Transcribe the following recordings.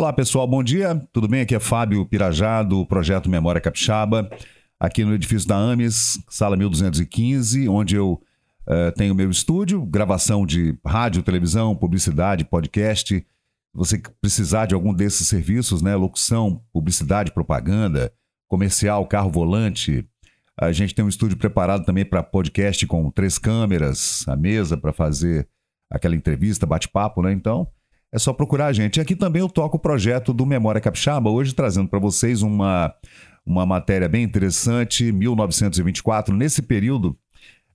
Olá pessoal, bom dia, tudo bem? Aqui é Fábio Pirajá do Projeto Memória Capixaba, aqui no edifício da AMES, sala 1215, onde eu uh, tenho meu estúdio, gravação de rádio, televisão, publicidade, podcast. Você precisar de algum desses serviços, né? Locução, publicidade, propaganda, comercial, carro volante. A gente tem um estúdio preparado também para podcast com três câmeras, a mesa para fazer aquela entrevista, bate-papo, né? Então, é só procurar gente. Aqui também eu toco o projeto do Memória Capixaba, hoje trazendo para vocês uma, uma matéria bem interessante, 1924. Nesse período,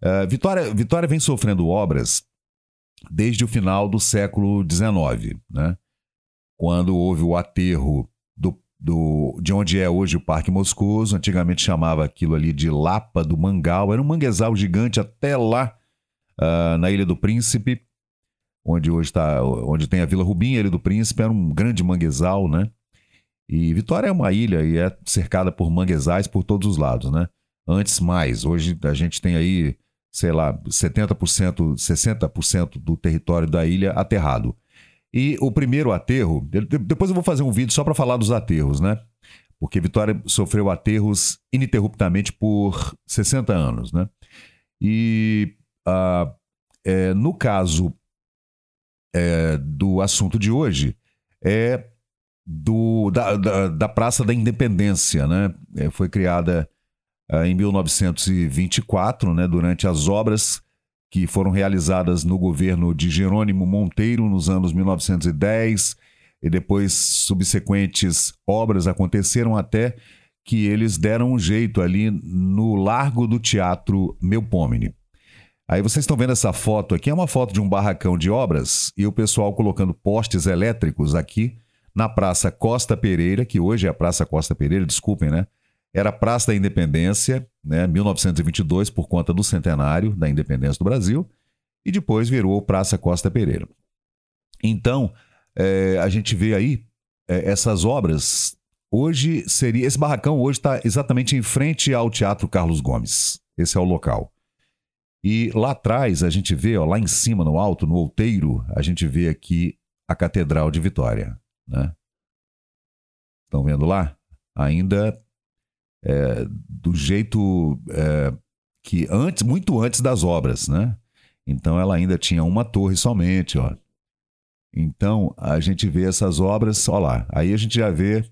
uh, Vitória, Vitória vem sofrendo obras desde o final do século XIX, né? quando houve o aterro do, do, de onde é hoje o Parque Moscoso, antigamente chamava aquilo ali de Lapa do Mangal, era um manguezal gigante até lá uh, na Ilha do Príncipe, onde hoje está, onde tem a Vila Rubim, Ilha do Príncipe, era um grande manguezal, né? E Vitória é uma ilha e é cercada por manguezais por todos os lados, né? Antes mais, hoje a gente tem aí, sei lá, 70%, 60% do território da ilha aterrado. E o primeiro aterro, depois eu vou fazer um vídeo só para falar dos aterros, né? Porque Vitória sofreu aterros ininterruptamente por 60 anos, né? E uh, é, no caso é, do assunto de hoje é do, da, da, da Praça da Independência, né? É, foi criada é, em 1924, né, durante as obras que foram realizadas no governo de Jerônimo Monteiro nos anos 1910 e depois subsequentes obras aconteceram até que eles deram um jeito ali no Largo do Teatro Melpomene. Aí vocês estão vendo essa foto aqui, é uma foto de um barracão de obras e o pessoal colocando postes elétricos aqui na Praça Costa Pereira, que hoje é a Praça Costa Pereira, desculpem, né? Era a Praça da Independência, né, 1922, por conta do centenário da independência do Brasil, e depois virou Praça Costa Pereira. Então, é, a gente vê aí é, essas obras. Hoje seria. Esse barracão hoje está exatamente em frente ao Teatro Carlos Gomes. Esse é o local. E lá atrás a gente vê, ó, lá em cima, no alto, no outeiro, a gente vê aqui a Catedral de Vitória. Né? Estão vendo lá? Ainda é, do jeito é, que antes, muito antes das obras, né? Então ela ainda tinha uma torre somente, ó. Então a gente vê essas obras, ó lá. Aí a gente já vê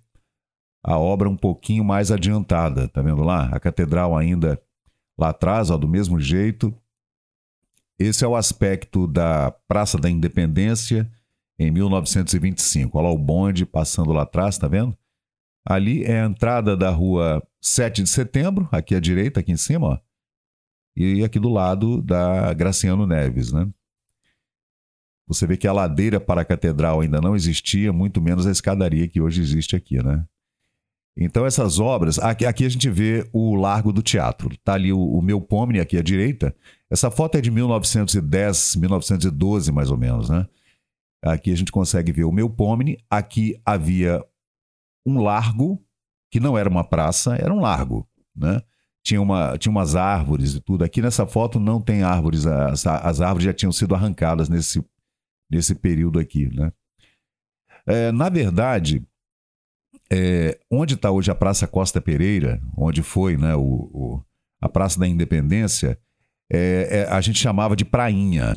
a obra um pouquinho mais adiantada, tá vendo lá? A catedral ainda lá atrás, ó, do mesmo jeito. Esse é o aspecto da Praça da Independência em 1925. Olha lá o bonde passando lá atrás, tá vendo? Ali é a entrada da rua 7 de setembro, aqui à direita, aqui em cima, ó. E aqui do lado da Graciano Neves, né? Você vê que a ladeira para a catedral ainda não existia, muito menos a escadaria que hoje existe aqui, né? Então essas obras, aqui, aqui a gente vê o Largo do Teatro. Tá ali o, o meu Pomni aqui à direita. Essa foto é de 1910, 1912 mais ou menos, né? Aqui a gente consegue ver o meu Pomni. Aqui havia um largo que não era uma praça, era um largo, né? Tinha, uma, tinha umas árvores e tudo. Aqui nessa foto não tem árvores, as, as árvores já tinham sido arrancadas nesse, nesse período aqui, né? É, na verdade, é, onde está hoje a Praça Costa Pereira, onde foi né, o, o a Praça da Independência, é, é, a gente chamava de prainha.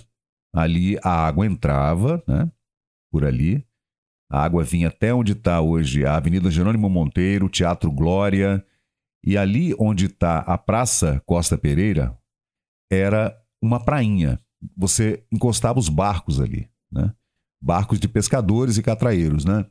Ali a água entrava, né, por ali. A água vinha até onde está hoje a Avenida Jerônimo Monteiro, Teatro Glória. E ali onde está a Praça Costa Pereira, era uma prainha. Você encostava os barcos ali, né? Barcos de pescadores e catraeiros, né?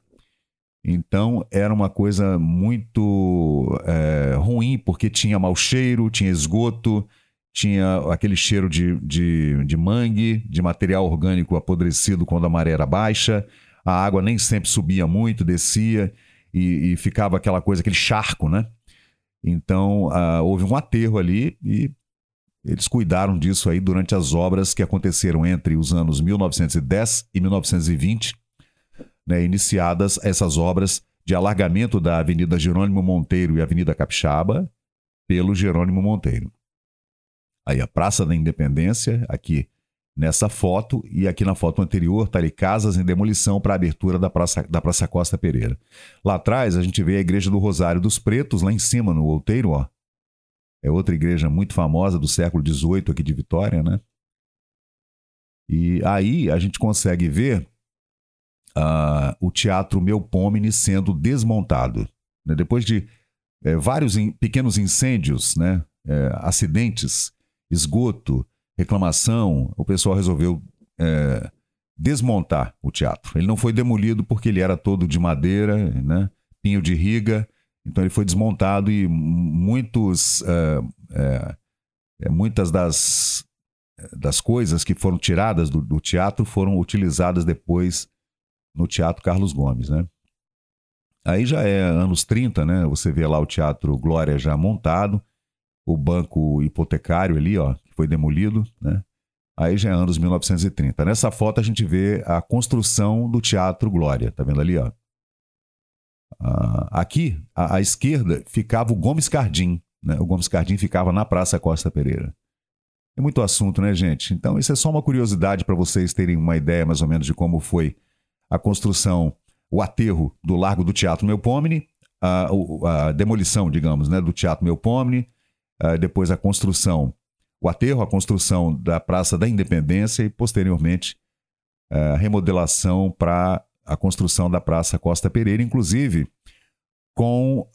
Então era uma coisa muito é, ruim, porque tinha mau cheiro, tinha esgoto, tinha aquele cheiro de, de, de mangue, de material orgânico apodrecido quando a maré era baixa, a água nem sempre subia muito, descia e, e ficava aquela coisa, aquele charco, né? Então uh, houve um aterro ali e eles cuidaram disso aí durante as obras que aconteceram entre os anos 1910 e 1920 né, iniciadas essas obras de alargamento da Avenida Jerônimo Monteiro e Avenida Capixaba pelo Jerônimo Monteiro. Aí a Praça da Independência, aqui nessa foto, e aqui na foto anterior está ali casas em demolição para abertura da praça, da praça Costa Pereira. Lá atrás a gente vê a Igreja do Rosário dos Pretos, lá em cima no outeiro, ó. É outra igreja muito famosa do século XVIII aqui de Vitória, né? E aí a gente consegue ver uh, o Teatro Melpomene sendo desmontado. Né? Depois de é, vários in, pequenos incêndios, né? É, acidentes, esgoto, reclamação, o pessoal resolveu é, desmontar o teatro. Ele não foi demolido porque ele era todo de madeira, né? pinho de riga, então ele foi desmontado e muitos, muitas das, das coisas que foram tiradas do, do, teatro foram utilizadas depois no Teatro Carlos Gomes. Né? Aí já é anos 30, né? Você vê lá o Teatro Glória já montado, o banco hipotecário ali, ó, foi demolido, né? Aí já é anos 1930. Nessa foto a gente vê a construção do Teatro Glória, tá vendo ali, ó? Ah, aqui, à, à, esquerda, ficava o Gomes Cardim, né? O Gomes Cardim ficava na Praça Costa Pereira. É muito assunto, né, gente? Então, isso é só uma curiosidade para vocês terem uma ideia mais ou menos de como foi a construção, o aterro do Largo do Teatro Melpomene, a, a demolição, digamos, né, do Teatro Melpomene, depois a construção o aterro, a construção da Praça da Independência e, posteriormente, a remodelação para a construção da Praça Costa Pereira, inclusive com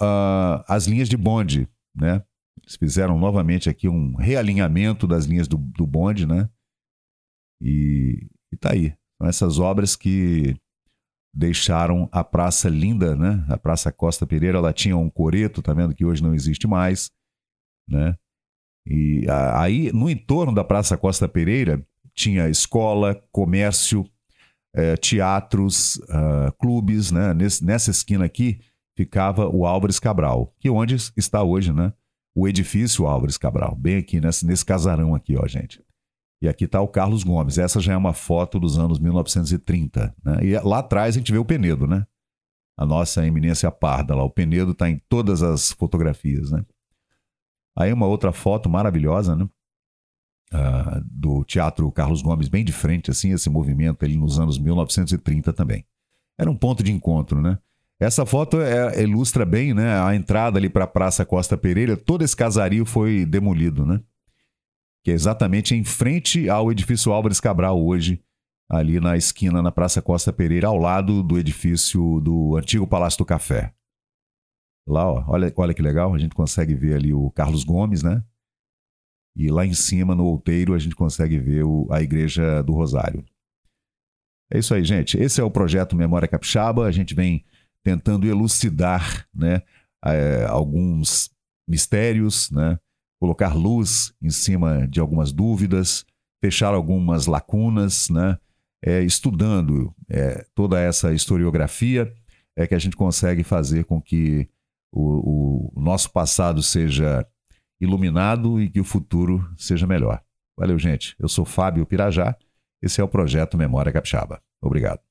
as linhas de bonde, né? Eles fizeram novamente aqui um realinhamento das linhas do, do bonde, né? E, e tá aí. São essas obras que deixaram a praça linda, né? A Praça Costa Pereira, ela tinha um coreto, tá vendo que hoje não existe mais, né? E aí, no entorno da Praça Costa Pereira, tinha escola, comércio, é, teatros, uh, clubes, né? Nesse, nessa esquina aqui ficava o Álvares Cabral, que é onde está hoje, né? O edifício Álvares Cabral, bem aqui nesse, nesse casarão aqui, ó, gente. E aqui está o Carlos Gomes. Essa já é uma foto dos anos 1930. Né? E lá atrás a gente vê o Penedo, né? A nossa eminência parda lá. O Penedo está em todas as fotografias, né? Aí uma outra foto maravilhosa, né? Uh, do Teatro Carlos Gomes, bem de frente, assim, esse movimento ali nos anos 1930 também. Era um ponto de encontro, né? Essa foto é, ilustra bem, né? A entrada ali para a Praça Costa Pereira, todo esse casario foi demolido, né? Que é exatamente em frente ao edifício Álvares Cabral hoje, ali na esquina na Praça Costa Pereira, ao lado do edifício do antigo Palácio do Café. Lá, ó, olha, olha que legal, a gente consegue ver ali o Carlos Gomes, né? E lá em cima, no outeiro, a gente consegue ver o, a Igreja do Rosário. É isso aí, gente. Esse é o projeto Memória Capixaba. A gente vem tentando elucidar né, é, alguns mistérios, né, colocar luz em cima de algumas dúvidas, fechar algumas lacunas, né, é, estudando é, toda essa historiografia, é que a gente consegue fazer com que o, o nosso passado seja iluminado e que o futuro seja melhor. Valeu, gente. Eu sou Fábio Pirajá. Esse é o projeto Memória Capixaba. Obrigado.